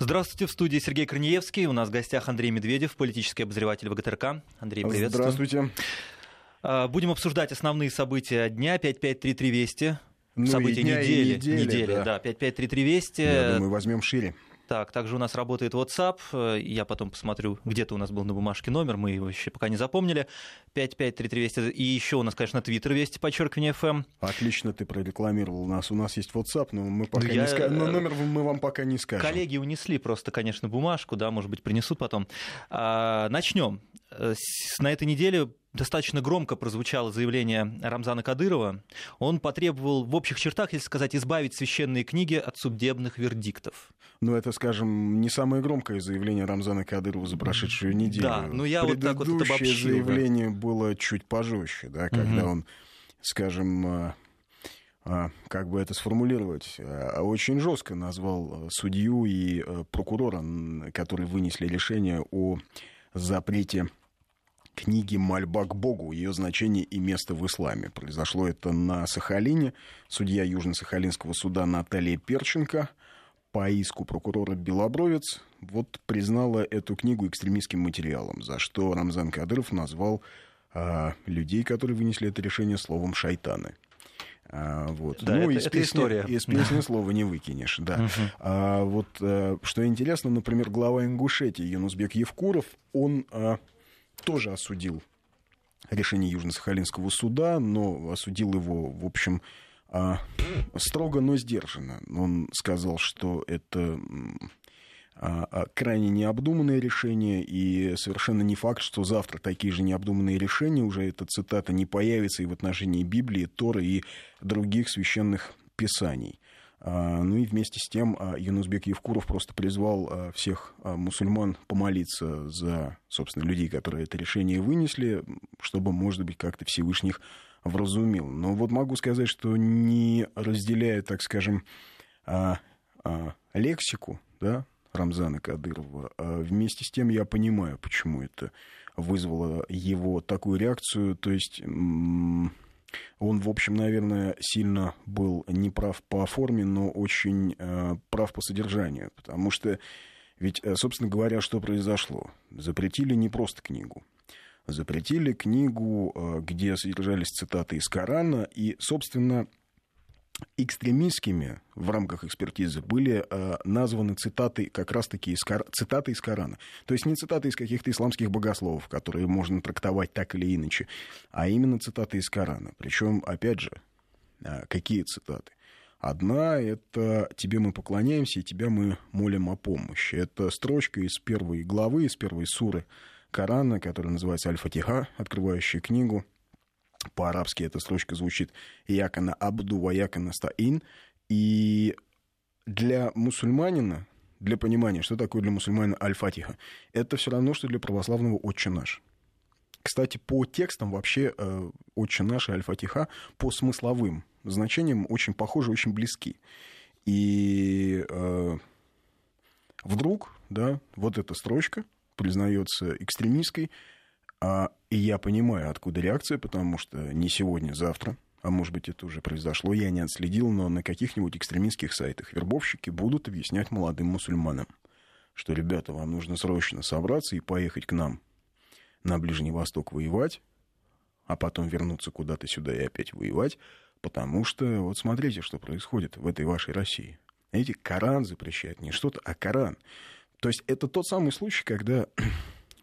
Здравствуйте, в студии Сергей Корнеевский. У нас в гостях Андрей Медведев, политический обозреватель ВГТРК. Андрей, приветствую. Здравствуйте. А, будем обсуждать основные события дня 5533 Вести. Ну, события и дня, и недели. недели, недели, да. да. 5533 Вести. Я думаю, возьмем шире. Так, также у нас работает WhatsApp. Э, Я потом посмотрю, где-то у нас был на бумажке номер, мы его еще пока не запомнили. 5533 Вести. И еще у нас, конечно, Твиттер Вести, подчеркивание FM. Отлично ты прорекламировал нас. У нас есть WhatsApp, но мы пока Я, не ска- но э, номер мы вам пока не скажем. Коллеги унесли просто, конечно, бумажку, да, может быть, принесут потом. А, начнем. Э, На этой неделе достаточно громко прозвучало заявление Рамзана Кадырова. Он потребовал в общих чертах, если сказать, избавить священные книги от судебных вердиктов. Ну, это, скажем, не самое громкое заявление Рамзана Кадырова за прошедшую неделю. Да, ну я вот так вот обобщил, да. заявление было чуть пожестче, да, когда Мгм. он, скажем, а, а, как бы это сформулировать, а, очень жестко назвал судью и прокурора, которые вынесли решение о запрете книги «Мольба к Богу», ее значение и место в исламе. Произошло это на Сахалине. Судья Южно-Сахалинского суда Наталья Перченко по иску прокурора Белобровец вот признала эту книгу экстремистским материалом, за что Рамзан Кадыров назвал а, людей, которые вынесли это решение, словом «шайтаны». А, вот. Да, ну, это- из это песни, история. из песни слова не выкинешь, да. А, вот э, что интересно, например, глава Ингушетии Юнусбек Евкуров, он а, тоже осудил решение Южно-Сахалинского суда, но осудил его, в общем, а, строго, но сдержанно. Он сказал, что это а, а, крайне необдуманное решение, и совершенно не факт, что завтра такие же необдуманные решения, уже эта цитата не появится и в отношении Библии, Торы и других священных писаний. А, Ну и вместе с тем а, Юнусбек Евкуров просто призвал а, всех мусульман помолиться за, собственно, людей, которые это решение вынесли, чтобы, может быть, как-то Всевышних вразумил. Но вот могу сказать, что не разделяя, так скажем, лексику, да, Рамзана Кадырова, вместе с тем я понимаю, почему это вызвало его такую реакцию. То есть он, в общем, наверное, сильно был неправ по форме, но очень э, прав по содержанию. Потому что ведь, э, собственно говоря, что произошло? Запретили не просто книгу. Запретили книгу, э, где содержались цитаты из Корана, и, собственно, экстремистскими в рамках экспертизы были э, названы цитаты как раз-таки из, Кор- цитаты из Корана. То есть не цитаты из каких-то исламских богословов, которые можно трактовать так или иначе, а именно цитаты из Корана. Причем, опять же, э, какие цитаты? Одна — это «Тебе мы поклоняемся, и тебя мы молим о помощи». Это строчка из первой главы, из первой суры Корана, которая называется «Аль-Фатиха», открывающая книгу. По-арабски эта строчка звучит «Якана абду ва якана стаин». И для мусульманина, для понимания, что такое для мусульманина Аль-Фатиха, это все равно, что для православного «Отче наш». Кстати, по текстам вообще э, «Отче наш» и «Аль-Фатиха» по смысловым значениям очень похожи, очень близки. И э, вдруг, да, вот эта строчка признается экстремистской, а, и я понимаю, откуда реакция, потому что не сегодня, завтра, а может быть, это уже произошло, я не отследил, но на каких-нибудь экстремистских сайтах вербовщики будут объяснять молодым мусульманам, что, ребята, вам нужно срочно собраться и поехать к нам на Ближний Восток воевать, а потом вернуться куда-то сюда и опять воевать, потому что вот смотрите, что происходит в этой вашей России. Эти Коран запрещает не что-то, а Коран. То есть это тот самый случай, когда,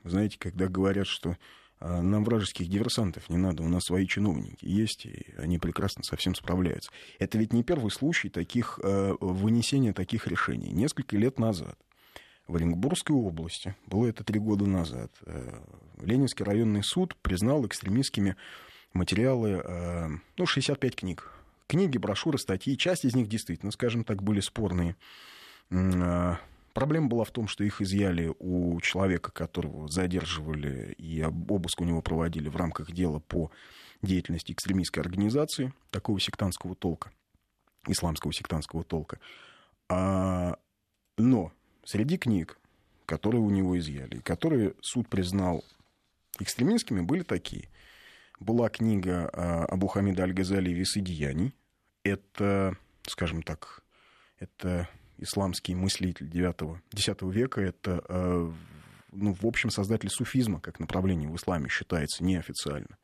знаете, когда говорят, что а, нам вражеских диверсантов не надо, у нас свои чиновники есть, и они прекрасно со всем справляются. Это ведь не первый случай таких, э, вынесения таких решений. Несколько лет назад в Оренбургской области, было это три года назад, э, Ленинский районный суд признал экстремистскими материалы, ну, 65 книг. Книги, брошюры, статьи, часть из них действительно, скажем так, были спорные. Проблема была в том, что их изъяли у человека, которого задерживали и об- обыск у него проводили в рамках дела по деятельности экстремистской организации такого сектантского толка, исламского сектантского толка. А, но среди книг, которые у него изъяли, которые суд признал экстремистскими, были такие. Была книга а, Абу Хамида Аль-Газали «Весы деяний». Это, скажем так, это исламский мыслитель 9 X века, это, э, ну, в общем, создатель суфизма как направление в исламе считается неофициально.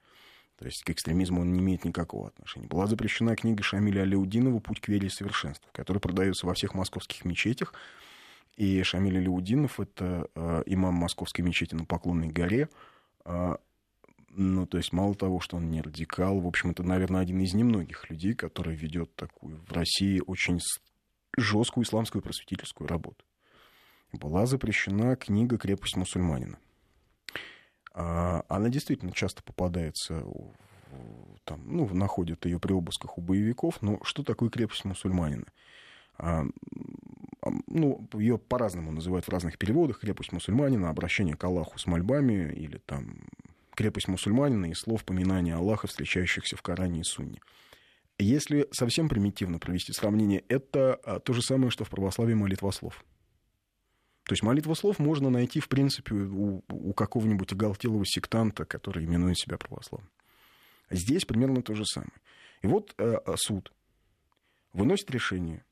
То есть к экстремизму он не имеет никакого отношения. Была запрещена книга Шамиля Аляудинова «Путь к вере и совершенству», которая продается во всех московских мечетях. И Шамиль Аляудинов — это э, имам московской мечети на Поклонной горе. Э, ну, то есть мало того, что он не радикал, в общем, это, наверное, один из немногих людей, который ведет такую в России очень жесткую исламскую просветительскую работу. Была запрещена книга «Крепость мусульманина». А, она действительно часто попадается, там, ну, находят ее при обысках у боевиков, но что такое крепость мусульманина? А, ну, ее по-разному называют в разных переводах. Крепость мусульманина, обращение к Аллаху с мольбами, или там крепость мусульманина и слов поминания Аллаха, встречающихся в Коране и Сунне. Если совсем примитивно провести сравнение, это а, то же самое, что в православии молитва слов. То есть молитву слов можно найти, в принципе, у, у какого-нибудь оголтелого сектанта, который именует себя православным. Здесь примерно то же самое. И вот э, суд выносит решение,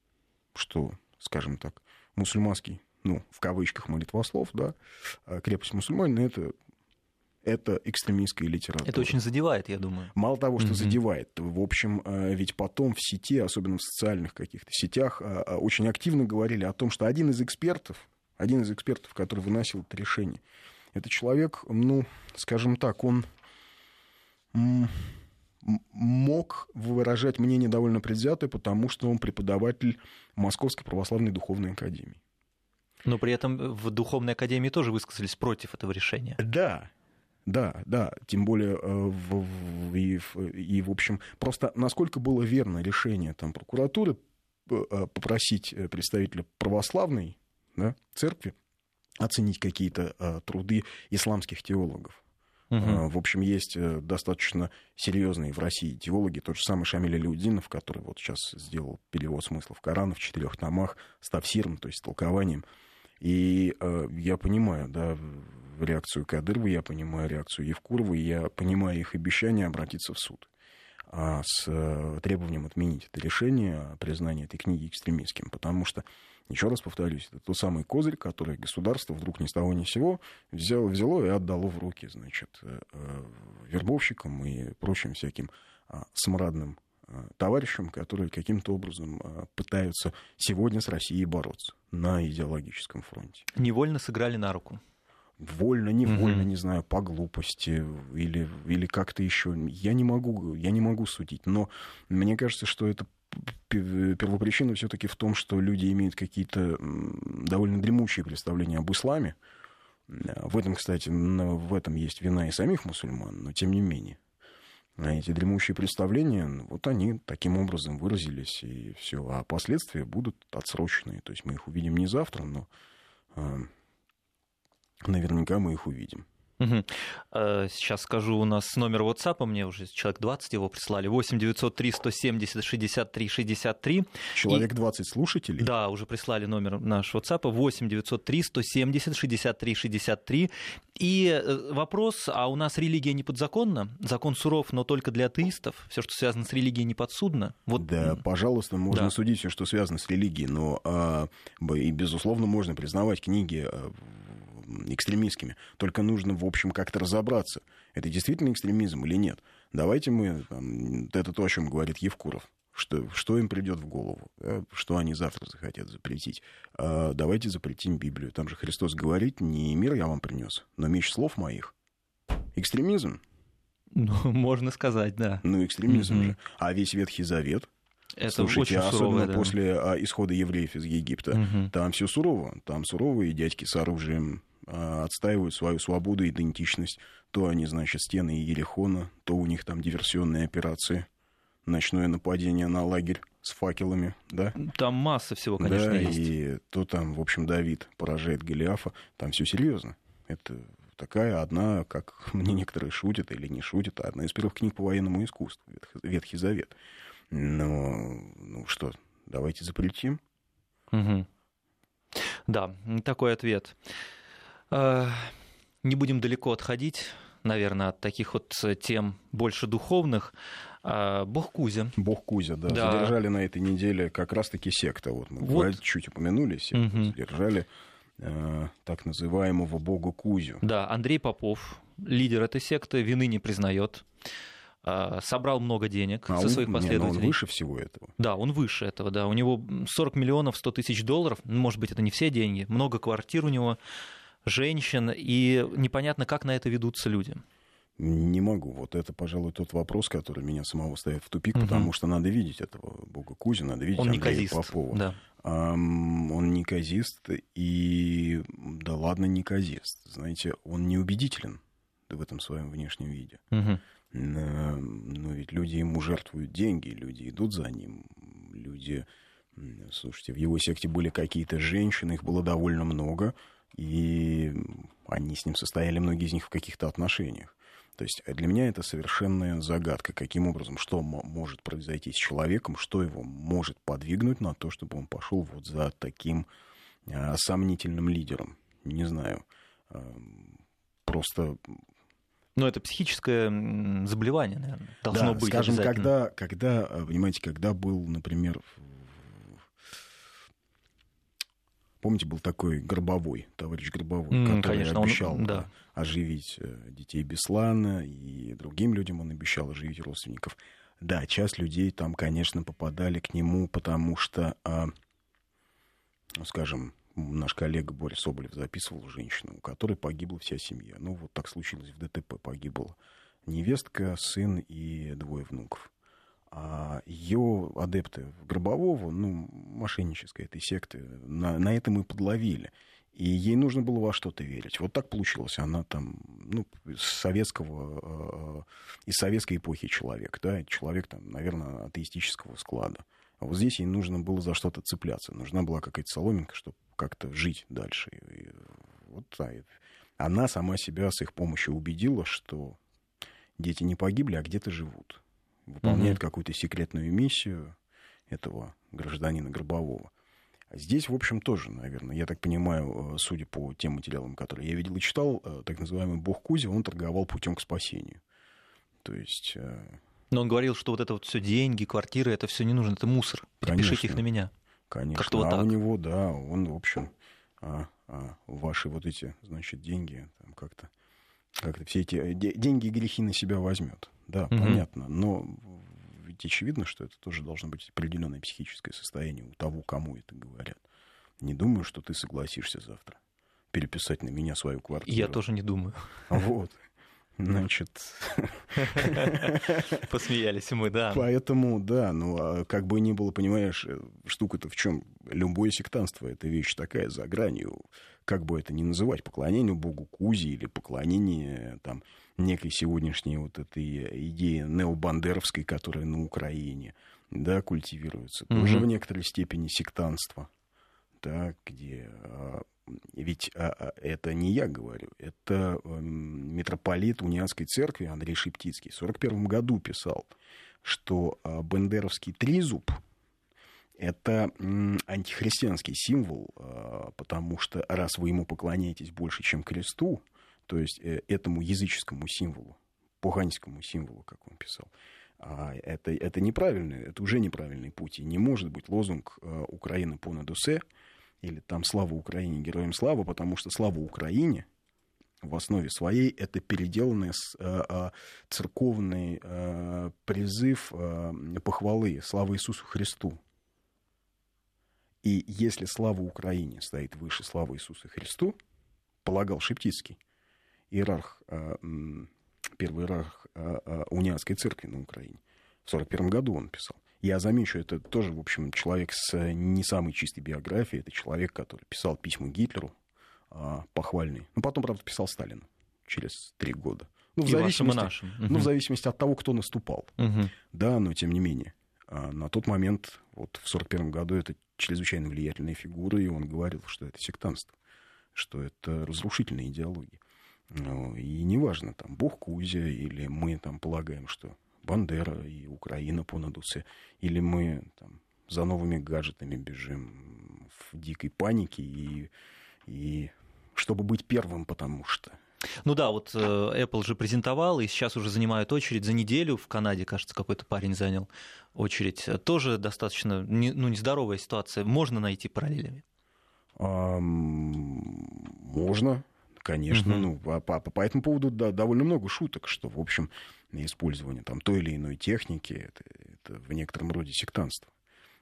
что, скажем так, мусульманский, ну, в кавычках, молитвослов, да, а крепость мусульманина — это это экстремистская литература. Это очень задевает, я думаю. Мало того, что mm-hmm. задевает, в общем, э, ведь потом в сети, особенно в социальных каких-то сетях, э, э, очень активно говорили о том, что один из экспертов, один из экспертов, который выносил это решение. Это человек, ну, скажем так, он мог выражать мнение довольно предвзятое, потому что он преподаватель Московской православной духовной академии. Но при этом в Духовной Академии тоже высказались против этого решения. Да, да, да, тем более э, в, в, и, и, в общем, просто насколько было верно решение там, прокуратуры э, попросить представителя православной да, церкви оценить какие-то а, труды исламских теологов. Угу. В общем, есть э, достаточно серьезные в России теологи, тот же самый Шамиль Алиудинов, который вот сейчас сделал перевод смыслов Корана в четырех томах с тавсиром, то есть толкованием. И э, я понимаю, да, реакцию Кадырова, я понимаю реакцию Евкурова, я понимаю их обещание обратиться в суд а, с э, требованием отменить это решение о признании этой книги экстремистским, потому что еще раз повторюсь, это тот самый козырь, который государство вдруг ни с того ни с сего взяло, взяло и отдало в руки, значит, э, э, вербовщикам и прочим всяким а, смрадным товарищам, которые каким-то образом пытаются сегодня с Россией бороться на идеологическом фронте. Невольно сыграли на руку. Вольно, невольно, угу. не знаю, по глупости или, или как-то еще. Я не могу, я не могу судить, но мне кажется, что это первопричина все-таки в том, что люди имеют какие-то довольно дремучие представления об исламе. В этом, кстати, в этом есть вина и самих мусульман, но тем не менее. А эти дремучие представления, ну, вот они таким образом выразились, и все. А последствия будут отсроченные. То есть мы их увидим не завтра, но э, наверняка мы их увидим. Угу. Сейчас скажу, у нас номер WhatsApp, мне уже человек 20 его прислали, 8 903 170 63 63. Человек 20 и... слушателей? Да, уже прислали номер наш WhatsApp, 8 903 170 63 63. И э, вопрос, а у нас религия не подзаконна? Закон суров, но только для атеистов? Все, что связано с религией, не подсудно? Вот... Да, пожалуйста, можно да. судить все, что связано с религией, но а, и, безусловно, можно признавать книги а, экстремистскими. Только нужно, в общем, как-то разобраться, это действительно экстремизм или нет. Давайте мы, там, это то, о чем говорит Евкуров, что, что им придет в голову, да, что они завтра захотят запретить. А давайте запретим Библию. Там же Христос говорит, не мир я вам принес, но меч слов моих. Экстремизм? Ну, можно сказать, да. Ну, экстремизм mm-hmm. же. А весь Ветхий Завет, это Слушайте, очень особенно суровое, да. после а, исхода евреев из Египта, угу. там все сурово. Там суровые дядьки с оружием, отстаивают свою свободу и идентичность. То они, значит, стены Ерехона, то у них там диверсионные операции, ночное нападение на лагерь с факелами, да? Там масса всего, конечно, да, есть. и то там, в общем, Давид поражает Голиафа, там все серьезно. Это такая одна, как мне некоторые шутят или не шутят, одна из первых книг по военному искусству, Ветхий Завет. Но, ну что, давайте запретим. Угу. Да, такой ответ. Э, не будем далеко отходить. наверное, от таких вот тем больше духовных. А, бог Кузя. Бог Кузя, да. да. Задержали на этой неделе как раз-таки секта. Вот мы вот. чуть упомянули секту. Угу. Задержали э, так называемого бога Кузю. Да, Андрей Попов, лидер этой секты, вины не признает собрал много денег а со своих последователей. Не, он выше всего этого. Да, он выше этого, да. У него 40 миллионов 100 тысяч долларов, может быть, это не все деньги, много квартир у него, женщин, и непонятно, как на это ведутся люди. Не могу. Вот это, пожалуй, тот вопрос, который меня самого ставит в тупик, угу. потому что надо видеть этого бога Кузя, надо видеть он Андрея неказист, Попова. Да. Um, он неказист, и да ладно, неказист. Знаете, он неубедителен в этом своем внешнем виде. Угу. Но ведь люди ему жертвуют деньги, люди идут за ним, люди... Слушайте, в его секте были какие-то женщины, их было довольно много, и они с ним состояли, многие из них, в каких-то отношениях. То есть для меня это совершенная загадка, каким образом, что может произойти с человеком, что его может подвигнуть на то, чтобы он пошел вот за таким а, сомнительным лидером. Не знаю. А, просто но это психическое заболевание, наверное, должно да, быть. Скажем, когда, когда, понимаете, когда был, например, Помните, был такой Гробовой, товарищ Гробовой, mm, который конечно, обещал он, да. оживить э, детей Беслана, и другим людям он обещал оживить родственников. Да, часть людей там, конечно, попадали к нему, потому что, а, ну, скажем, наш коллега Борис Соболев записывал женщину, у которой погибла вся семья. Ну, вот так случилось в ДТП. Погибла невестка, сын и двое внуков. А ее адепты Гробового, ну, мошеннической этой секты, на, на этом и подловили. И ей нужно было во что-то верить. Вот так получилось. Она там, ну, советского, э, из советской эпохи человек, да, человек там, наверное, атеистического склада. А вот здесь ей нужно было за что-то цепляться. Нужна была какая-то соломинка, чтобы как-то жить дальше. И вот да, она сама себя с их помощью убедила, что дети не погибли, а где-то живут выполняет угу. какую-то секретную миссию этого гражданина Гробового. А здесь, в общем, тоже, наверное, я так понимаю, э, судя по тем материалам, которые я видел и читал, э, так называемый бог Кузя, он торговал путем к спасению. То есть... Э, Но он говорил, что вот это вот все деньги, квартиры, это все не нужно, это мусор. Перепишите их на меня. Конечно. Как-то вот а так. у него, да, он, в общем, а, а, ваши вот эти, значит, деньги, там как-то как-то все эти деньги и грехи на себя возьмет. Да, угу. понятно. Но ведь очевидно, что это тоже должно быть определенное психическое состояние у того, кому это говорят. Не думаю, что ты согласишься завтра переписать на меня свою квартиру. Я тоже не думаю. Вот. Значит... Посмеялись мы, да. Поэтому, да, ну, а как бы ни было, понимаешь, э, штука-то в чем? Любое сектанство — это вещь такая за гранью, как бы это ни называть, поклонение богу Кузи или поклонение там некой сегодняшней вот этой идеи необандеровской, которая на Украине, да, культивируется, mm-hmm. тоже в некоторой степени сектанство, да, где а, ведь а, а, это не я говорю, это эм, митрополит Унианской церкви Андрей Шептицкий в 1941 году писал, что а, бендеровский тризуб – это антихристианский символ, потому что раз вы ему поклоняетесь больше, чем кресту, то есть э, этому языческому символу, поганскому символу, как он писал, это, это неправильный, это уже неправильный путь. И не может быть лозунг э, «Украина по надусе», или там «Слава Украине, героям слава», потому что «Слава Украине» в основе своей это переделанный э, э, церковный призыв похвалы «Слава Иисусу Христу». И если «Слава Украине» стоит выше «Слава Иисусу Христу», полагал Шептицкий, иерарх, э, первый иерарх э, э, униатской церкви на Украине, в 1941 году он писал, я замечу, это тоже, в общем, человек с э, не самой чистой биографией. Это человек, который писал письма Гитлеру а, похвальные. Ну, потом, правда, писал Сталину через три года. Ну, в, и зависимости, нашим. Угу. ну, в зависимости от того, кто наступал. Угу. Да, но тем не менее. А на тот момент, вот в 1941 году, это чрезвычайно влиятельная фигура, и он говорил, что это сектантство, что это разрушительная идеология. Ну, и неважно, там, Бог Кузя, или мы там полагаем, что Бандера и Украина по надусе, или мы там, за новыми гаджетами бежим в дикой панике и, и чтобы быть первым, потому что Ну да, вот э, Apple же презентовал, и сейчас уже занимают очередь за неделю. В Канаде, кажется, какой-то парень занял очередь. Тоже достаточно ну, нездоровая ситуация. Можно найти параллелями? Можно, конечно. Угу. Ну, по, по, по этому поводу да, довольно много шуток, что, в общем, использование там, той или иной техники это, это в некотором роде сектантство.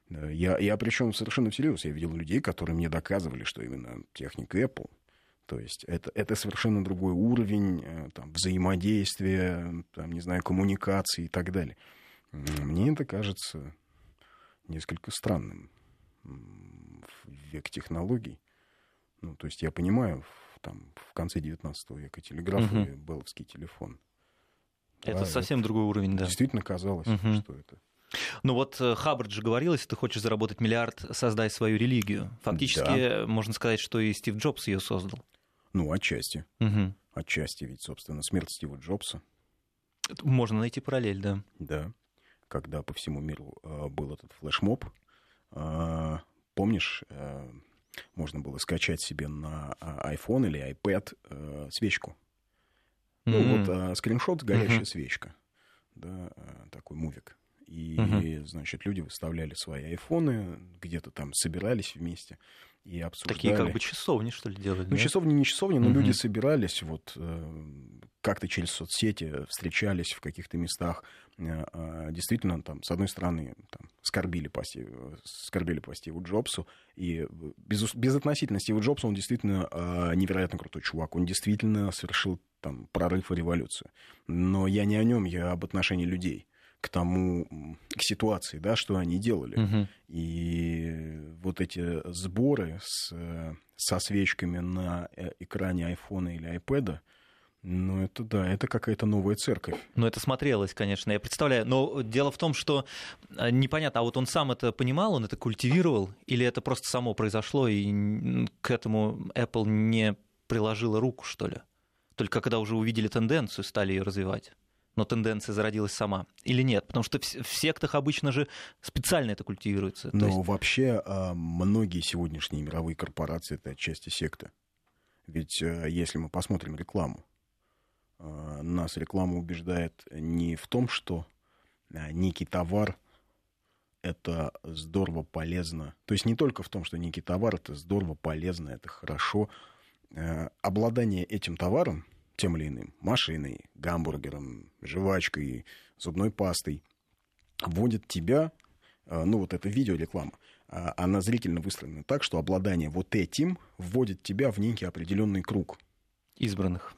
Я, я причем совершенно всерьез. Я видел людей, которые мне доказывали, что именно техника Apple то есть это, это совершенно другой уровень э, там, взаимодействия, там, не знаю, коммуникации и так далее. Мне это кажется несколько странным в век технологий. Ну, то есть я понимаю, там, в конце 19 века телеграф угу. и белловский телефон. Это да, совсем это другой уровень, да. Действительно казалось, угу. что это ну вот э, Хаббард же говорил, если ты хочешь заработать миллиард, создай свою религию. Фактически да. можно сказать, что и Стив Джобс ее создал. Ну, отчасти. Угу. Отчасти, ведь, собственно, смерть Стива Джобса. Можно найти параллель, да. Да. Когда по всему миру э, был этот флешмоб, э, помнишь, можно было скачать себе на iPhone или iPad э, свечку. Mm-hmm. Ну, вот э, скриншот, горящая mm-hmm. свечка. Да, э, такой мувик. И, mm-hmm. значит, люди выставляли свои айфоны, где-то там собирались вместе и обсуждали. Такие как бы часовни, что ли, делали? Ну, нет? часовни не часовни, но угу. люди собирались вот э, как-то через соцсети, встречались в каких-то местах. Э, а, действительно, там, с одной стороны, там, скорбили, по Стиву, скорбили по Стиву Джобсу, и без, без относительно Стива Джобса он действительно э, невероятно крутой чувак, он действительно совершил там прорыв и революцию. Но я не о нем, я об отношении людей к тому, к ситуации, да, что они делали. Угу. И вот эти сборы с, со свечками на э, экране айфона или айпэда, ну, это да, это какая-то новая церковь. Ну, это смотрелось, конечно, я представляю. Но дело в том, что э, непонятно, а вот он сам это понимал, он это культивировал, или это просто само произошло, и к этому Apple не приложила руку, что ли? Только когда уже увидели тенденцию, стали ее развивать но тенденция зародилась сама. Или нет? Потому что в, сектах обычно же специально это культивируется. Но есть... вообще а, многие сегодняшние мировые корпорации это отчасти секты. Ведь э, если мы посмотрим рекламу, а, нас реклама убеждает не в том, что а, некий товар это здорово полезно. То есть не только в том, что некий товар это здорово полезно, это хорошо. Э, обладание этим товаром тем или иным, машиной, гамбургером, жвачкой, зубной пастой, вводит тебя, э, ну вот это видеореклама, а, она зрительно выстроена так, что обладание вот этим вводит тебя в некий определенный круг. Избранных.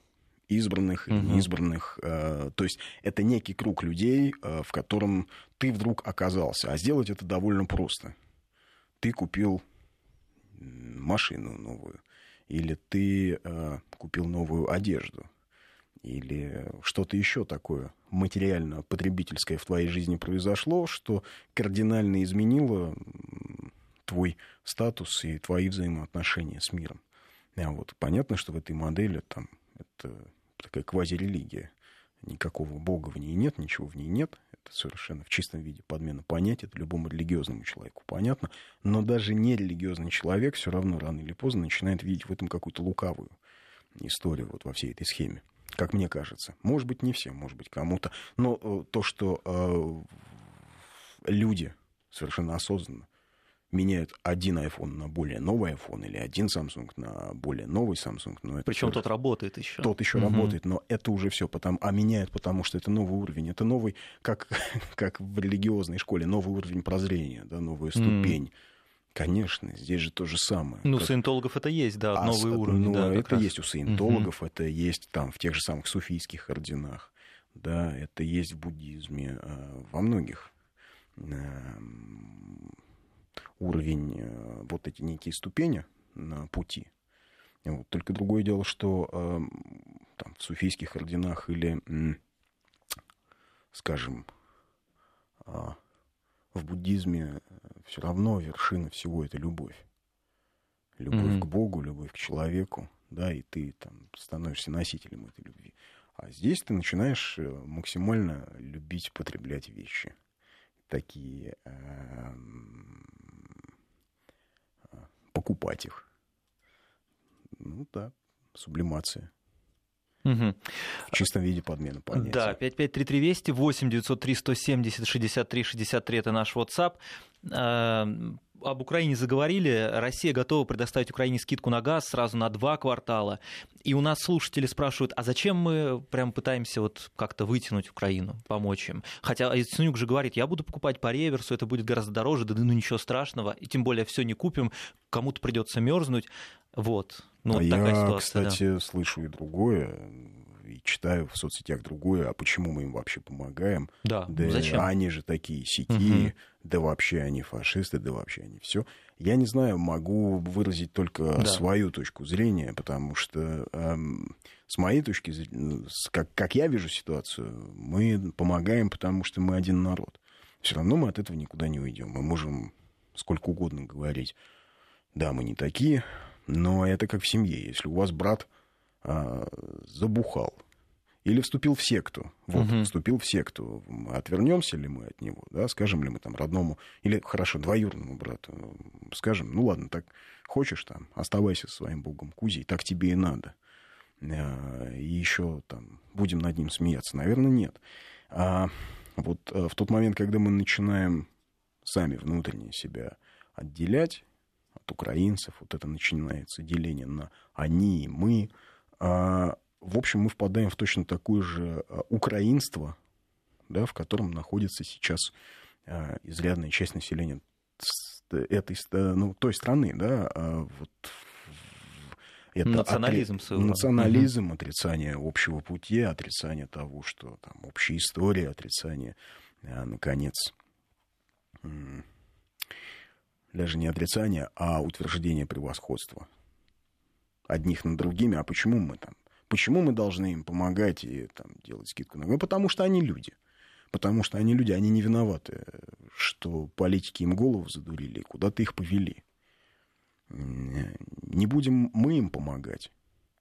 Избранных или угу. неизбранных. Э, то есть это некий круг людей, э, в котором ты вдруг оказался. А сделать это довольно просто. Ты купил машину новую или ты э, купил новую одежду, или что-то еще такое материально потребительское в твоей жизни произошло, что кардинально изменило твой статус и твои взаимоотношения с миром. А вот понятно, что в этой модели там это такая квазирелигия. Никакого бога в ней нет, ничего в ней нет. Это совершенно в чистом виде подмена понятий. Это любому религиозному человеку понятно. Но даже нерелигиозный человек все равно рано или поздно начинает видеть в этом какую-то лукавую историю вот во всей этой схеме. Как мне кажется. Может быть, не всем, может быть, кому-то. Но э, то, что э, люди совершенно осознанно меняют один iPhone на более новый iPhone или один Samsung на более новый Samsung. Но Причем тот работает еще. Тот еще угу. работает, но это уже все потому, а меняют потому, что это новый уровень. Это новый, как, как в религиозной школе, новый уровень прозрения, да, новая ступень. Mm. Конечно, здесь же то же самое. Ну, как... саентологов это есть, да, а, новый уровень. Ну, да, это раз. есть у саентологов, угу. это есть там в тех же самых суфийских орденах, да, это есть в буддизме, а, во многих уровень, э, вот эти некие ступени на пути. Вот. Только другое дело, что э, там, в суфийских орденах или, скажем, а, в буддизме э, все равно вершина всего это любовь. Любовь mm-hmm. к Богу, любовь к человеку, да, и ты там становишься носителем этой любви. А здесь ты начинаешь максимально любить потреблять вещи. Такие э, покупать их. Ну да, сублимация. Угу. В чистом виде подмена понятия. Да, 553320, 8 903 170 63 63 это наш WhatsApp. Об Украине заговорили, Россия готова предоставить Украине скидку на газ сразу на два квартала. И у нас слушатели спрашивают, а зачем мы прям пытаемся вот как-то вытянуть Украину, помочь им? Хотя Яценюк же говорит, я буду покупать по реверсу, это будет гораздо дороже, да ну ничего страшного, и тем более все не купим, кому-то придется мерзнуть. Вот. Ну, а вот я, ситуация, кстати, да. слышу и другое и читаю в соцсетях другое, а почему мы им вообще помогаем? Да, да зачем? Они же такие сики, угу. да вообще они фашисты, да вообще они все. Я не знаю, могу выразить только да. свою точку зрения, потому что эм, с моей точки зрения, как, как я вижу ситуацию, мы помогаем, потому что мы один народ. Все равно мы от этого никуда не уйдем. Мы можем сколько угодно говорить. Да, мы не такие, но это как в семье. Если у вас брат а, забухал или вступил в секту. Вот, угу. вступил в секту. Отвернемся ли мы от него, да, скажем ли мы там родному, или, хорошо, двоюродному брату, скажем, ну ладно, так хочешь там, оставайся со своим богом Кузей, так тебе и надо. А, и еще там будем над ним смеяться. Наверное, нет. А вот а, в тот момент, когда мы начинаем сами внутренне себя отделять от украинцев, вот это начинается деление на они и мы, в общем, мы впадаем в точно такое же а, украинство, да, в котором находится сейчас а, изрядная часть населения этой, ну, той страны, да, вот это национализм отри... своего Национализм, угу. отрицание общего пути, отрицание того, что там общая история, отрицание, наконец, даже не отрицание, а утверждение превосходства одних над другими, а почему мы там, почему мы должны им помогать и там, делать скидку? Ну, потому что они люди. Потому что они люди, они не виноваты, что политики им голову задурили, куда-то их повели. Не будем мы им помогать,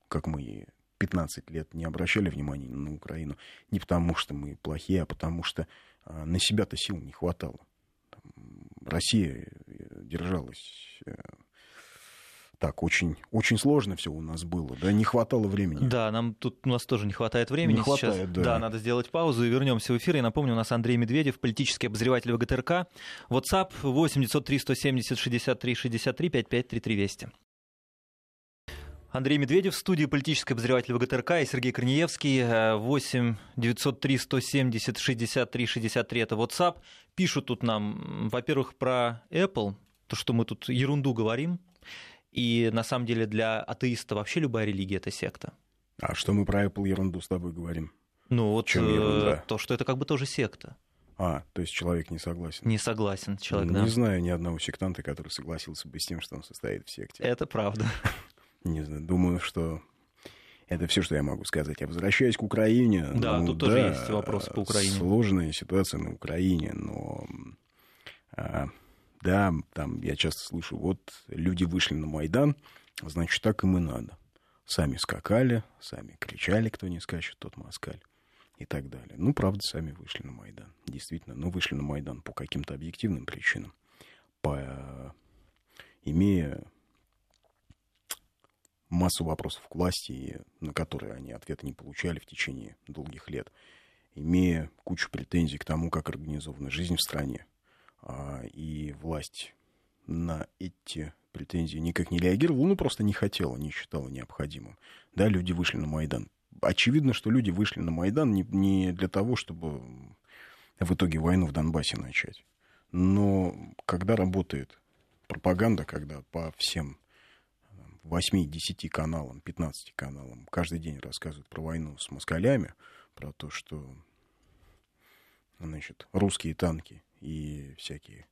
как мы 15 лет не обращали внимания на Украину, не потому что мы плохие, а потому что а, на себя-то сил не хватало. Россия э, держалась э, так очень, очень сложно все у нас было, да, не хватало времени. Да, нам тут у нас тоже не хватает времени не хватает, сейчас. Да. да, надо сделать паузу и вернемся в эфир. Я напомню, у нас Андрей Медведев, политический обозреватель ВГТРК. WhatsApp 8 903 170 63 63 55 33 Вести. Андрей Медведев в студии политический обозреватель ВГТРК и Сергей Корнеевский. 8 903 170 63 63 это WhatsApp. Пишут тут нам, во-первых, про Apple, то, что мы тут ерунду говорим. И на самом деле для атеиста вообще любая религия это секта. А что мы про Apple ерунду с тобой говорим? Ну вот э, то, что это как бы тоже секта. А, то есть человек не согласен. Не согласен человек, не да. Не знаю ни одного сектанта, который согласился бы с тем, что он состоит в секте. Это правда. Не знаю, думаю, что это все, что я могу сказать. Я возвращаюсь к Украине. Да, ну, тут да, тоже есть вопросы по Украине. Сложная ситуация на Украине, но а, да, там я часто слышу, вот люди вышли на Майдан, значит, так им и надо. Сами скакали, сами кричали, кто не скачет, тот москаль и так далее. Ну, правда, сами вышли на Майдан. Действительно, но вышли на Майдан по каким-то объективным причинам. По... Имея массу вопросов к власти, на которые они ответа не получали в течение долгих лет, имея кучу претензий к тому, как организована жизнь в стране, и власть на эти претензии никак не реагировала, ну, просто не хотела, не считала необходимым. Да, люди вышли на Майдан. Очевидно, что люди вышли на Майдан не, не для того, чтобы в итоге войну в Донбассе начать. Но когда работает пропаганда, когда по всем 8-10 каналам, 15 каналам каждый день рассказывают про войну с москалями, про то, что значит, русские танки и всякие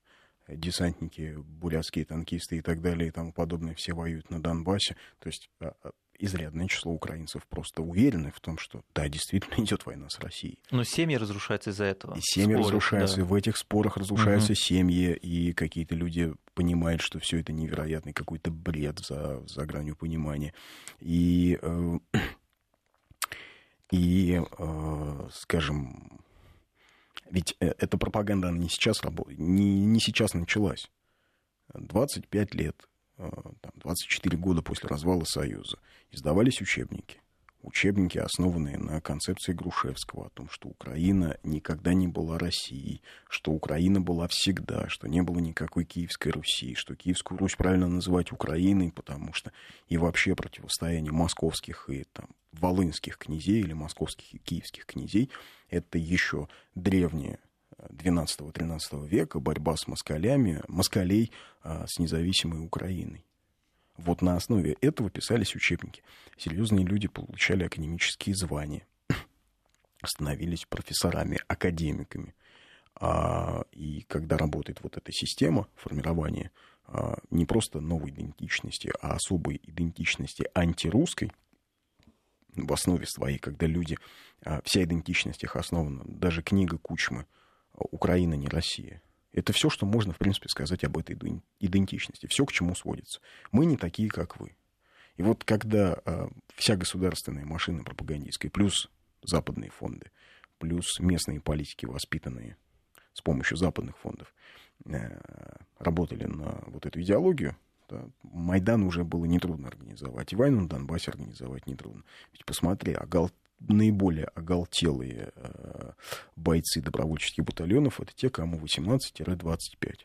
десантники, бурятские танкисты и так далее и тому подобное, все воюют на Донбассе. То есть а, а, изрядное число украинцев просто уверены в том, что да, действительно идет война с Россией. Но семьи разрушаются из-за этого. И семьи Спорят, разрушаются, да. и в этих спорах разрушаются угу. семьи, и какие-то люди понимают, что все это невероятный какой-то бред за, за гранью понимания. И, э, и э, скажем, ведь э, эта пропаганда она не сейчас, не, не сейчас началась. 25 лет, 24 э, года после развала Союза издавались учебники. Учебники, основанные на концепции Грушевского о том, что Украина никогда не была Россией, что Украина была всегда, что не было никакой Киевской Руси, что Киевскую Русь правильно называть Украиной, потому что и вообще противостояние московских и там, волынских князей или московских и киевских князей это еще древнее 12-13 века борьба с москалями, москалей а, с независимой Украиной. Вот на основе этого писались учебники. Серьезные люди получали академические звания, становились профессорами, академиками. А, и когда работает вот эта система формирования а, не просто новой идентичности, а особой идентичности антирусской, в основе своей, когда люди, а, вся идентичность их основана, даже книга Кучмы «Украина не Россия», это все, что можно, в принципе, сказать об этой идентичности. Все, к чему сводится. Мы не такие, как вы. И вот когда э, вся государственная машина пропагандистская, плюс западные фонды, плюс местные политики, воспитанные с помощью западных фондов, э, работали на вот эту идеологию, да, Майдан уже было нетрудно организовать. И войну на Донбассе организовать нетрудно. Ведь посмотри, Агал наиболее оголтелые э, бойцы добровольческих батальонов это те, кому 18-25.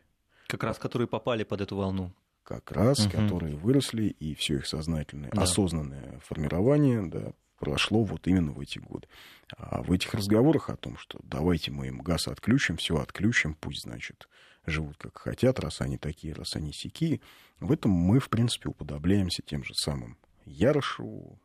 Как раз которые попали под эту волну. Как раз, угу. которые выросли, и все их сознательное, да. осознанное формирование да, прошло вот именно в эти годы. А в этих разговорах о том, что давайте мы им газ отключим, все отключим, пусть, значит, живут как хотят, раз они такие, раз они сякие, в этом мы, в принципе, уподобляемся тем же самым Ярошу,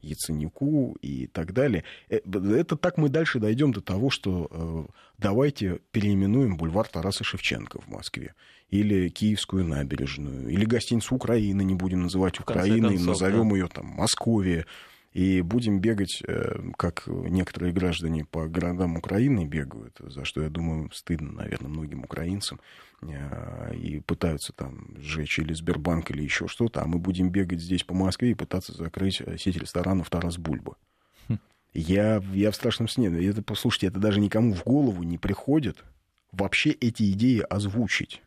Яценюку и так далее. Э, это так мы дальше дойдем до того, что э, давайте переименуем бульвар Тараса Шевченко в Москве. Или Киевскую набережную, или гостиницу Украины не будем называть Украиной, назовем да. ее там Московия и будем бегать, э, как некоторые граждане по городам Украины бегают, за что, я думаю, стыдно, наверное, многим украинцам, э, и пытаются там сжечь или Сбербанк, или еще что-то, а мы будем бегать здесь по Москве и пытаться закрыть э, сеть ресторанов «Тарас Бульба». Я, я в страшном сне. Это, послушайте, это даже никому в голову не приходит вообще эти идеи озвучить.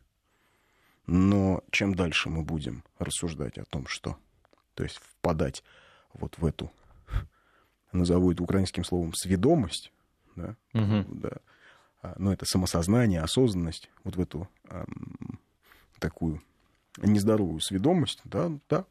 Но чем дальше мы будем рассуждать о том, что... То есть впадать вот в эту, назову это украинским словом, сведомость, да, угу. да, а, но это самосознание, осознанность, вот в эту эм, такую нездоровую сведомость, да, да,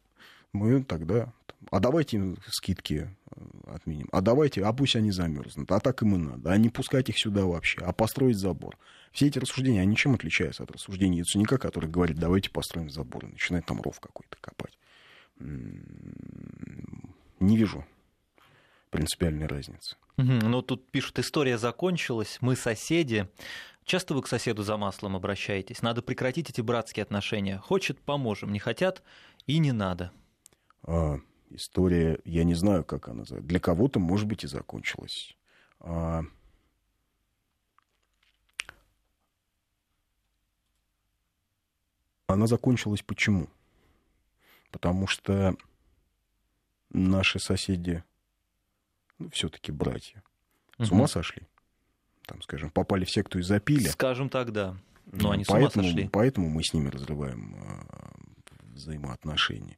мы тогда, а давайте скидки э, отменим, а давайте, а пусть они замерзнут, а так им и надо, а не пускать их сюда вообще, а построить забор. Все эти рассуждения, они чем отличаются от рассуждений Яценюка, который говорит, давайте построим забор, и начинает там ров какой-то копать не вижу принципиальной разницы. Угу, ну, тут пишут, история закончилась, мы соседи. Часто вы к соседу за маслом обращаетесь? Надо прекратить эти братские отношения. Хочет, поможем. Не хотят, и не надо. А, история, я не знаю, как она. Для кого-то, может быть, и закончилась. А... Она закончилась почему? Потому что наши соседи, ну, все-таки братья, угу. с ума сошли. Там, скажем, попали все, кто и запили. Скажем так, да. Но они поэтому, с ума сошли. Поэтому мы с ними разрываем э, взаимоотношения.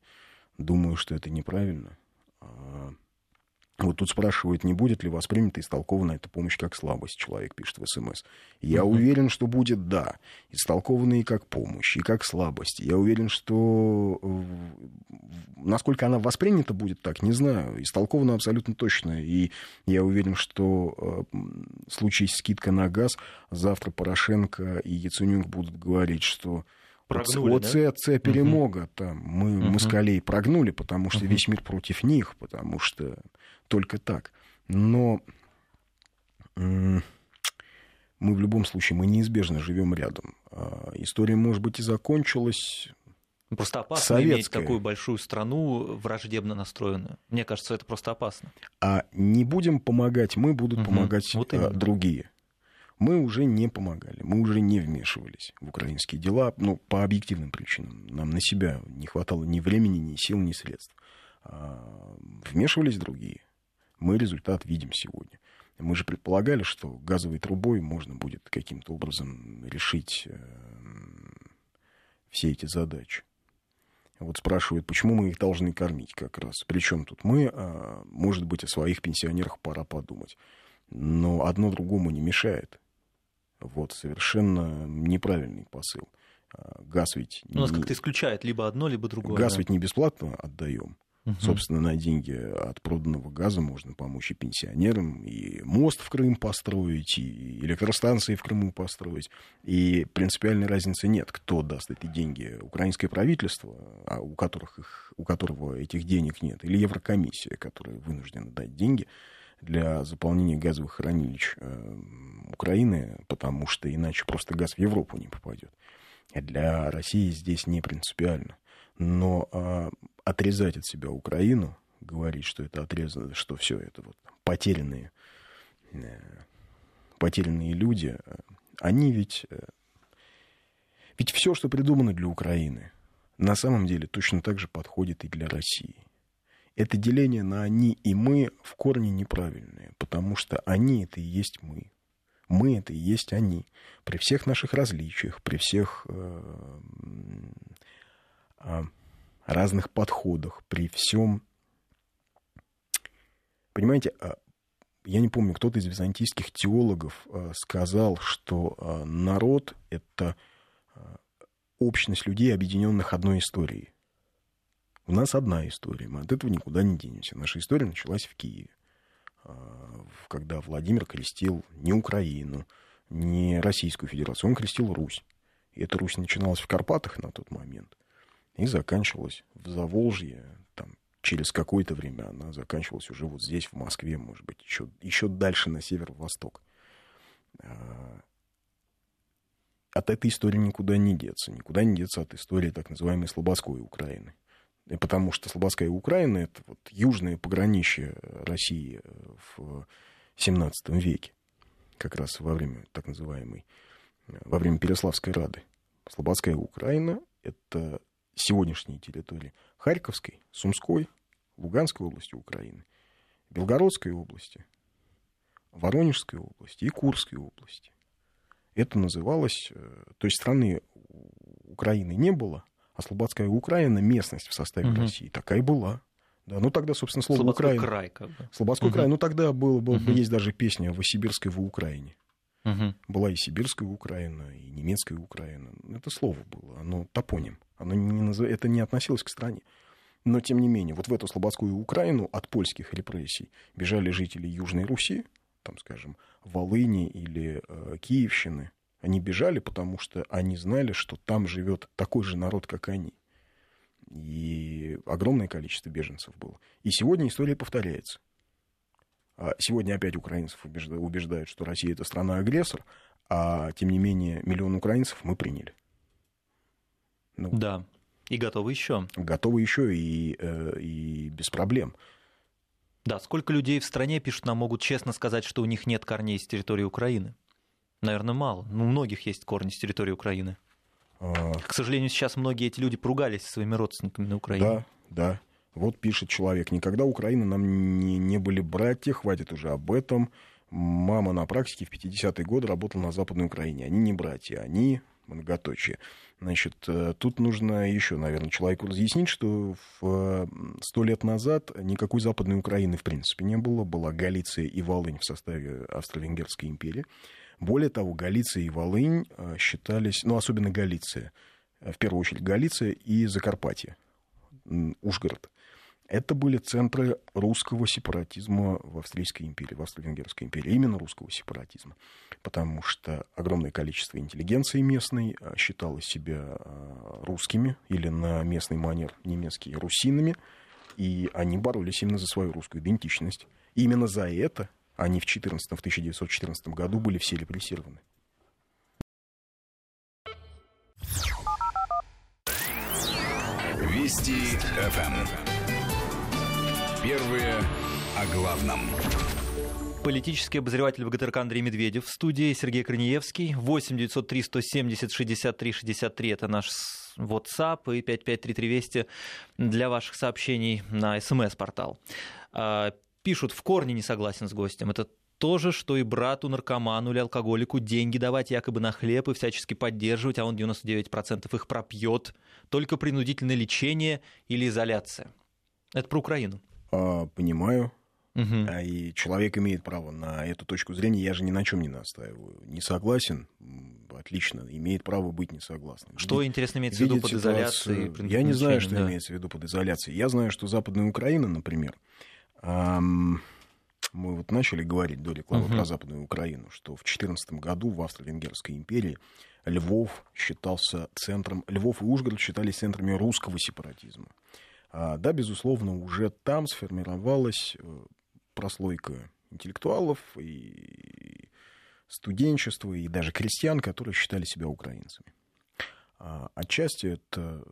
Думаю, что это неправильно. А, вот тут спрашивают, не будет ли воспринята и истолкована эта помощь как слабость, человек пишет в СМС. Я mm уверен, что будет да. Истолкована и как помощь, и как слабость. Я уверен, что насколько она воспринята будет так, не знаю. Истолкована абсолютно точно. И я уверен, что э, в случае скидка на газ, завтра Порошенко и Яценюк будут говорить, что Прогнули, вот да? ЦЦ перемога угу. там мы угу. москалей прогнули, потому что угу. весь мир против них, потому что только так. Но мы в любом случае, мы неизбежно живем рядом. А, история, может быть, и закончилась. Просто опасно советская. иметь такую большую страну враждебно настроенную. Мне кажется, это просто опасно. А не будем помогать мы, будут угу. помогать вот а, другие. Мы уже не помогали, мы уже не вмешивались в украинские дела, ну, по объективным причинам. Нам на себя не хватало ни времени, ни сил, ни средств. А, вмешивались другие мы результат видим сегодня. Мы же предполагали, что газовой трубой можно будет каким-то образом решить э, все эти задачи. Вот спрашивают, почему мы их должны кормить как раз. Причем тут мы, а, может быть, о своих пенсионерах пора подумать. Но одно другому не мешает. Вот совершенно неправильный посыл. А, газ ведь... У нас не... как-то исключает либо одно, либо другое. Газ да? ведь не бесплатно отдаем. Угу. Собственно, на деньги от проданного газа можно помочь и пенсионерам, и мост в Крым построить, и электростанции в Крыму построить. И принципиальной разницы нет, кто даст эти деньги. Украинское правительство, а у, которых их, у которого этих денег нет, или Еврокомиссия, которая вынуждена дать деньги для заполнения газовых хранилищ э, Украины, потому что иначе просто газ в Европу не попадет. Для России здесь не принципиально. Но а, отрезать от себя Украину, говорить, что это отрезано, что все это вот потерянные, э, потерянные люди, э, они ведь, ведь все, что придумано для Украины, на самом деле точно так же подходит и для России. Это деление на они и мы в корне неправильное, потому что они это и есть мы. Мы это и есть они. При всех наших различиях, при всех э, э, разных подходах, при всем... Понимаете, а, я не помню, кто-то из византийских теологов а, сказал, что а, народ — это общность людей, объединенных одной историей. У нас одна история, мы от этого никуда не денемся. Наша история началась в Киеве, когда Владимир крестил не Украину, не Российскую Федерацию, он крестил Русь. И эта Русь начиналась в Карпатах на тот момент и заканчивалась в Заволжье, там, через какое-то время она заканчивалась уже вот здесь, в Москве, может быть, еще, еще дальше на северо-восток. А, от этой истории никуда не деться. Никуда не деться от истории так называемой Слободской Украины. Потому что Слободская Украина — это вот южное пограничье России в XVII веке, как раз во время так называемой, во время Переславской Рады. Слободская Украина — это сегодняшней территории Харьковской, Сумской, Луганской области Украины, Белгородской области, Воронежской области и Курской области. Это называлось... Э, то есть страны Украины не было, а Слободская Украина, местность в составе угу. России, такая была. Да, ну тогда, собственно, слово Слободской Украина. край, как бы. Слободской угу. край. Ну тогда было, было, угу. есть даже песня «Васибирской в Украине». Угу. Была и сибирская Украина, и немецкая Украина. Это слово было, оно топоним. Оно не наз... Это не относилось к стране. Но, тем не менее, вот в эту слободскую Украину от польских репрессий бежали жители Южной Руси, там, скажем, Волыни или э, Киевщины. Они бежали, потому что они знали, что там живет такой же народ, как они. И огромное количество беженцев было. И сегодня история повторяется. А сегодня опять украинцев убеждают, что Россия это страна-агрессор, а тем не менее миллион украинцев мы приняли. Ну, да, и готовы еще. Готовы еще и, э, и без проблем. Да, сколько людей в стране, пишут нам, могут честно сказать, что у них нет корней с территории Украины? Наверное, мало. Ну, у многих есть корни с территории Украины. А... К сожалению, сейчас многие эти люди поругались со своими родственниками на Украине. Да, да. Вот пишет человек, никогда Украина нам не, не были братья, хватит уже об этом. Мама на практике в 50-е годы работала на Западной Украине. Они не братья, они многоточие. Значит, э, тут нужно еще, наверное, человеку разъяснить, что в сто лет назад никакой Западной Украины в принципе не было. Была Галиция и Волынь в составе Австро-Венгерской империи. Более того, Галиция и Волынь э, считались, ну, особенно Галиция, э, в первую очередь Галиция и Закарпатье, Ужгород – это были центры русского сепаратизма в Австрийской империи, в Австро-Венгерской империи. Именно русского сепаратизма. Потому что огромное количество интеллигенции местной а, считало себя русскими или на местный манер немецкие русинами. И они боролись именно за свою русскую идентичность. И именно за это они в, 14, в 1914 году были все репрессированы. Вести ФМ. Первые о главном. Политический обозреватель ВГТРК Андрей Медведев. В студии Сергей Корнеевский. 8 903 170 63 63. Это наш WhatsApp и 553320 для ваших сообщений на смс-портал. Пишут, в корне не согласен с гостем. Это то же, что и брату, наркоману или алкоголику деньги давать якобы на хлеб и всячески поддерживать, а он 99% их пропьет. Только принудительное лечение или изоляция. Это про Украину. А, понимаю. Угу. И человек имеет право на эту точку зрения. Я же ни на чем не настаиваю. Не согласен, отлично, имеет право быть не согласным. Что, Видеть, интересно, имеется в виду под изоляцией? Я не знаю, что да. имеется в виду под изоляцией. Я знаю, что Западная Украина, например, мы вот начали говорить до рекламы угу. про Западную Украину, что в 2014 году в Австро-Венгерской империи Львов считался центром, Львов и Ужгород считались центрами русского сепаратизма. А, да, безусловно, уже там сформировалась э, прослойка интеллектуалов и студенчества, и даже крестьян, которые считали себя украинцами. А, отчасти это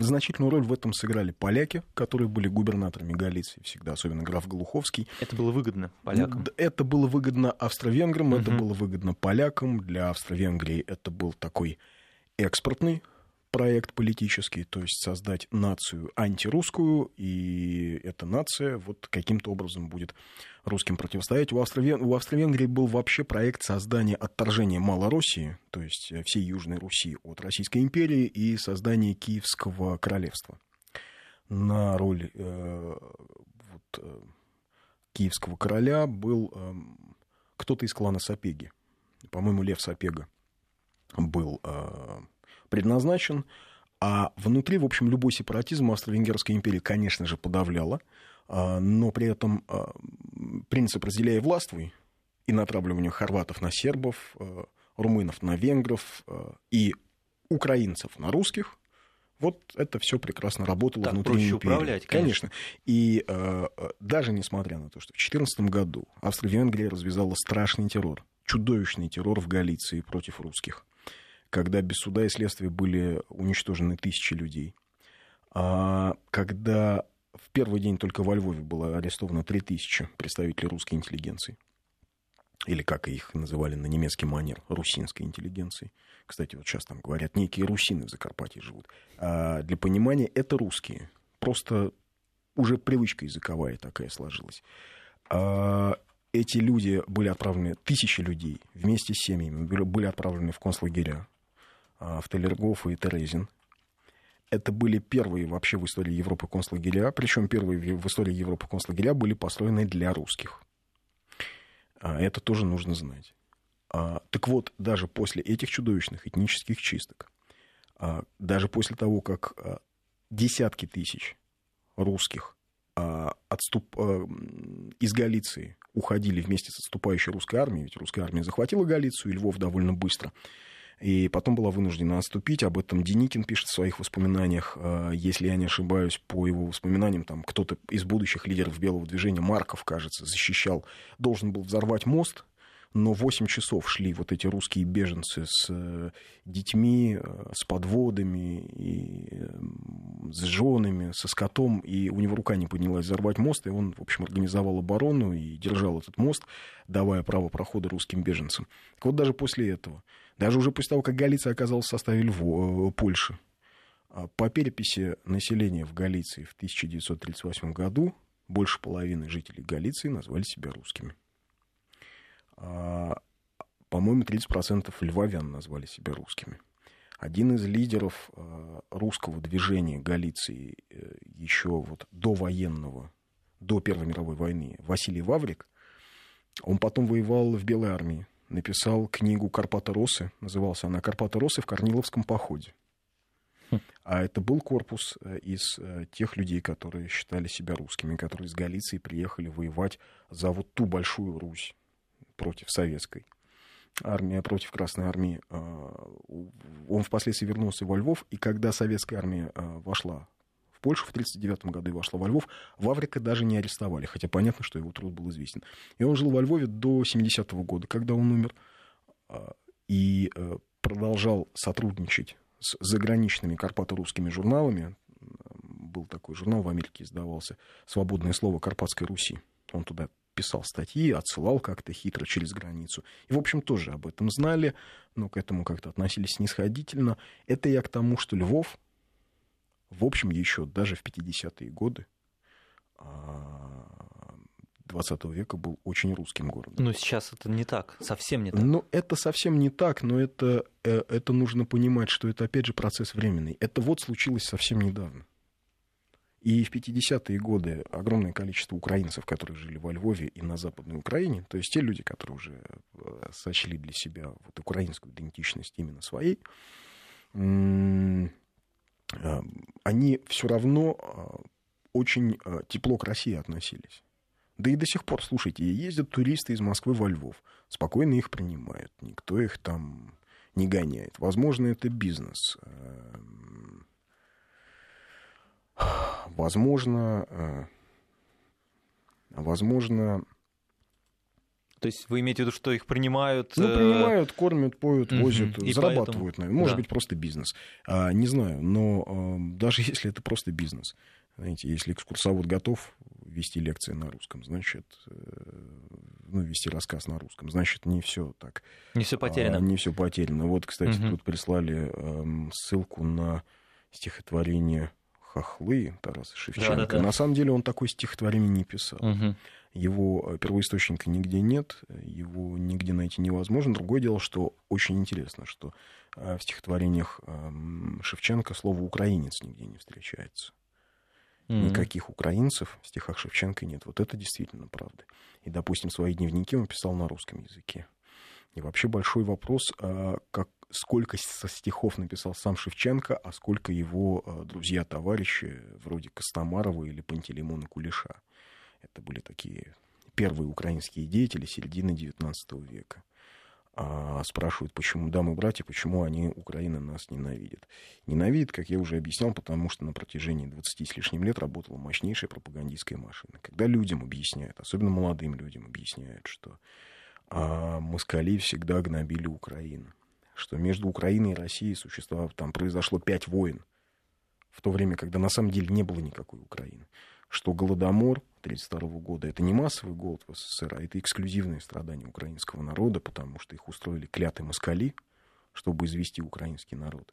значительную роль в этом сыграли поляки, которые были губернаторами Галиции всегда, особенно граф Глуховский. Это было выгодно полякам? Это было выгодно австро-венграм, угу. это было выгодно полякам. Для Австро-Венгрии это был такой экспортный проект политический, то есть создать нацию антирусскую, и эта нация вот каким-то образом будет русским противостоять. У, Австро- у Австро-Венгрии был вообще проект создания отторжения Малороссии, то есть всей Южной Руси от Российской империи и создания Киевского королевства. На роль э, вот, э, киевского короля был э, кто-то из клана Сапеги. По-моему, Лев Сапега был э, предназначен. А внутри, в общем, любой сепаратизм Австро-Венгерская империя, конечно же, подавляла, а, но при этом а, принцип «разделяя властвуй» и натравливание хорватов на сербов, а, румынов на венгров и украинцев на русских, вот это все прекрасно работало так внутри проще империи. управлять, конечно. конечно. И э, даже несмотря на то, что в 2014 году Австро-Венгрия развязала страшный террор, чудовищный террор в Галиции против русских когда без суда и следствия были уничтожены тысячи людей, а когда в первый день только во Львове было арестовано 3000 представителей русской интеллигенции, или как их называли на немецкий манер, русинской интеллигенции. Кстати, вот сейчас там говорят, некие русины в Закарпатье живут. А для понимания, это русские. Просто уже привычка языковая такая сложилась. А эти люди были отправлены, тысячи людей вместе с семьями были отправлены в концлагеря а, в Телергоф и Терезин. Это были первые вообще в истории Европы концлагеря, причем первые в истории Европы концлагеря были построены для русских. А, это тоже нужно знать. А, так вот, даже после этих чудовищных этнических чисток, даже после того, как десятки тысяч русских отступ... из Галиции уходили вместе с отступающей русской армией, ведь русская армия захватила Галицию и Львов довольно быстро, и потом была вынуждена отступить. Об этом Деникин пишет в своих воспоминаниях. А, если я не ошибаюсь, по его воспоминаниям, там кто-то из будущих лидеров белого движения, Марков, кажется, защищал, должен был взорвать мост, но 8 часов шли вот эти русские беженцы с э, детьми, э, с подводами, и с женами, со скотом, и у него рука не поднялась взорвать мост, и он, в общем, организовал оборону и держал этот мост, давая право прохода русским беженцам. Так вот, даже после этого даже уже после того, как Галиция оказалась в составе Львова, э, Польши, а по переписи населения в Галиции в 1938 году больше половины жителей Галиции назвали себя русскими. А, по-моему, 30% львовян назвали себя русскими. Один из лидеров а, русского движения Галиции э, еще вот до военного, до Первой мировой войны, Василий Ваврик, он потом воевал в Белой армии написал книгу Карпата Росы, назывался она Карпата Росы в Корниловском походе. Хм. А это был корпус э, из э, тех людей, которые считали себя русскими, которые из Галиции приехали воевать за вот ту большую Русь против советской армии, против Красной армии. А, он впоследствии вернулся во Львов, и когда советская армия а, вошла в Польшу в 1939 году и вошла во Львов, Ваврика даже не арестовали, хотя понятно, что его труд был известен. И он жил во Львове до 70-го года, когда он умер, а, и э, продолжал сотрудничать с заграничными карпато-русскими журналами. Был такой журнал в Америке, издавался «Свободное слово Карпатской Руси». Он туда писал статьи, отсылал как-то хитро через границу. И, в общем, тоже об этом знали, но к этому как-то относились снисходительно. Это я к тому, что Львов в общем, еще даже в 50-е годы а, 20 века был очень русским городом. Но сейчас это не так, совсем не так. Ну, это совсем не так, но это, э, это нужно понимать, что это, опять же, процесс временный. Это вот случилось совсем недавно. И в 50-е годы огромное количество украинцев, которые жили во Львове и на Западной Украине, то есть те люди, которые уже э, сочли для себя вот украинскую идентичность именно своей, э, они все равно э, очень тепло к России относились. Да и до сих пор, слушайте, ездят туристы из Москвы во Львов, спокойно их принимают, никто их там не гоняет. Возможно, это бизнес Возможно, э, возможно... То есть вы имеете в виду, что их принимают? Ну, э, принимают, кормят, поют, возят, и зарабатывают, поэтому... наверное. Может да. быть, просто бизнес. А, не знаю, но а, даже если это просто бизнес, знаете, если экскурсовод готов вести лекции на русском, значит, ну, вести рассказ на русском, значит, не все так. Не все потеряно. А, не все потеряно. Вот, кстати, угу. тут прислали э, ссылку на стихотворение хохлы Тараса Шевченко. Да, да, да. На самом деле он такой стихотворение не писал. Угу. Его э, первоисточника нигде нет, его нигде найти невозможно. Другое дело, что очень интересно, что э, в стихотворениях эм, Шевченко слово «украинец» нигде не встречается. Mm-hmm. Никаких украинцев в стихах Шевченко нет. Вот это действительно правда. И, допустим, свои дневники он писал на русском языке. И вообще большой вопрос, а как сколько со стихов написал сам Шевченко, а сколько его э, друзья-товарищи, вроде Костомарова или Пантелеймона Кулеша. Это были такие первые украинские деятели середины XIX века. А спрашивают, почему дамы-братья, почему они, Украина, нас ненавидят. Ненавидят, как я уже объяснял, потому что на протяжении 20 с лишним лет работала мощнейшая пропагандистская машина. Когда людям объясняют, особенно молодым людям объясняют, что а, москали всегда гнобили Украину, что между Украиной и Россией существовало, там произошло пять войн, в то время, когда на самом деле не было никакой Украины. Что Голодомор 1932 года это не массовый голод в СССР, а это эксклюзивные страдания украинского народа, потому что их устроили клятые москали, чтобы извести украинский народ.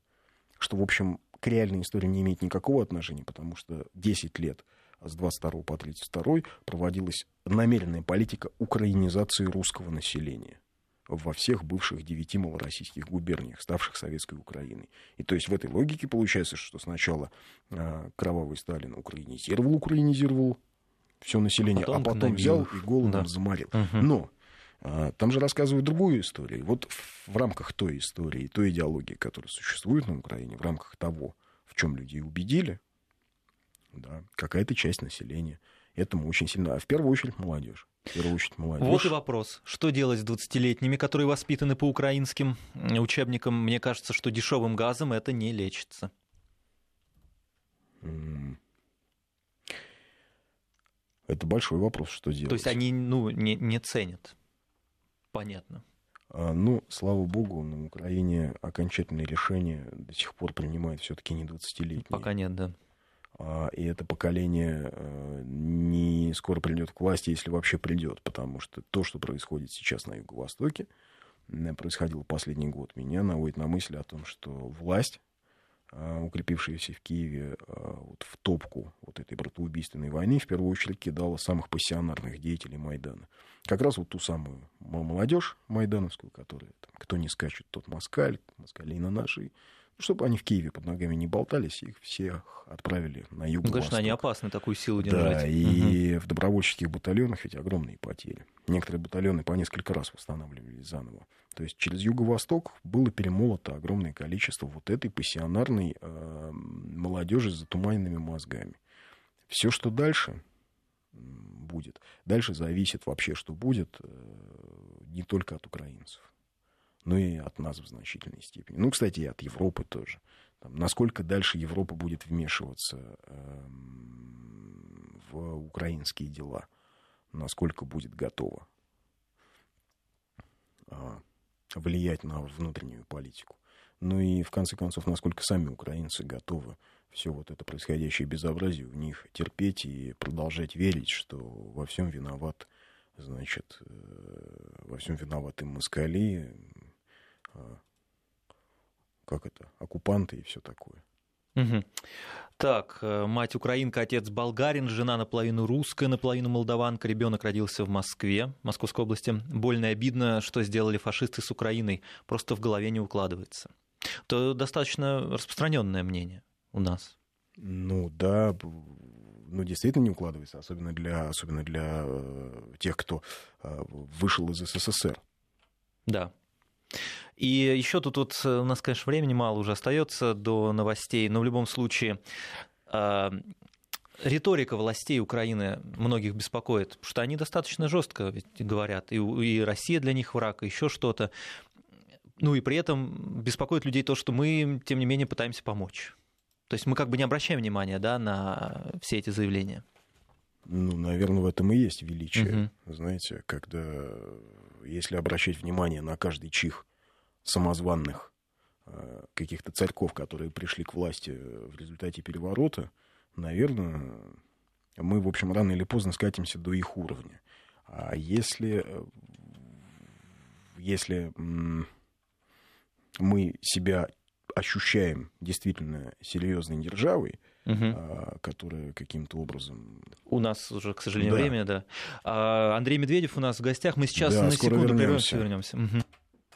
Что, в общем, к реальной истории не имеет никакого отношения, потому что 10 лет с 22 по 32 проводилась намеренная политика украинизации русского населения во всех бывших девяти малороссийских губерниях, ставших советской Украиной. И то есть в этой логике получается, что сначала э, кровавый Сталин украинизировал, украинизировал все население, потом а потом гнобил. взял и голодом да. заморил. Угу. Но э, там же рассказывают другую историю. Вот в, в рамках той истории, той идеологии, которая существует на Украине, в рамках того, в чем людей убедили, да, какая-то часть населения этому очень сильно, а в первую очередь молодежь. В первую очередь молодежь. Вот и вопрос. Что делать с 20-летними, которые воспитаны по украинским учебникам? Мне кажется, что дешевым газом это не лечится. Это большой вопрос, что делать. То есть они ну, не, не ценят. Понятно. А, ну, слава богу, на Украине окончательное решение до сих пор принимают все-таки не 20-летние. Пока нет, да. А, и это поколение э, не скоро придет к власти, если вообще придет, потому что то, что происходит сейчас на Юго-Востоке, происходило последний год, меня наводит на мысль о том, что власть, а, укрепившаяся в Киеве а, вот в топку вот этой братоубийственной войны, в первую очередь кидала самых пассионарных деятелей Майдана. Как раз вот ту самую молодежь майдановскую, которая, там, кто не скачет, тот москаль, москалей на нашей, чтобы они в Киеве под ногами не болтались, их всех отправили на юг. Ну, конечно, они опасны такую силу держать. Да, и угу. в добровольческих батальонах ведь огромные потери. Некоторые батальоны по несколько раз восстанавливались заново. То есть через юго-восток было перемолото огромное количество вот этой пассионарной э, молодежи с затуманенными мозгами. Все, что дальше будет, дальше зависит вообще, что будет, э, не только от украинцев но и от нас в значительной степени. Ну, кстати, и от Европы тоже. Там, насколько дальше Европа будет вмешиваться э, в украинские дела, насколько будет готова э, влиять на внутреннюю политику. Ну и, в конце концов, насколько сами украинцы готовы все вот это происходящее безобразие в них терпеть и продолжать верить, что во всем виноват, значит, э, во всем виноваты москали, как это, оккупанты и все такое. Угу. Так, э, мать украинка, отец болгарин, жена наполовину русская, наполовину молдаванка, ребенок родился в Москве, Московской области. Больно и обидно, что сделали фашисты с Украиной, просто в голове не укладывается. Это достаточно распространенное мнение у нас. Ну да, ну, действительно не укладывается, особенно для, особенно для э, тех, кто э, вышел из СССР. Да. И еще тут вот э, у нас, конечно, времени мало уже остается до новостей, но в любом случае э, риторика властей Украины многих беспокоит, потому что они достаточно жестко говорят, и, и Россия для них враг, и еще что-то. Ну и при этом беспокоит людей то, что мы, тем не менее, пытаемся помочь. То есть мы как бы не обращаем внимания да, на все эти заявления. Ну, наверное, в этом и есть величие. Угу. Знаете, когда если обращать внимание на каждый чих самозванных э, каких-то царьков, которые пришли к власти в результате переворота, наверное, мы, в общем, рано или поздно скатимся до их уровня. А если, э, если мы себя ощущаем действительно серьезной державой, угу. которая каким-то образом... У нас уже, к сожалению, да. время, да. А, Андрей Медведев у нас в гостях. Мы сейчас да, на секунду прервемся. вернемся. Угу.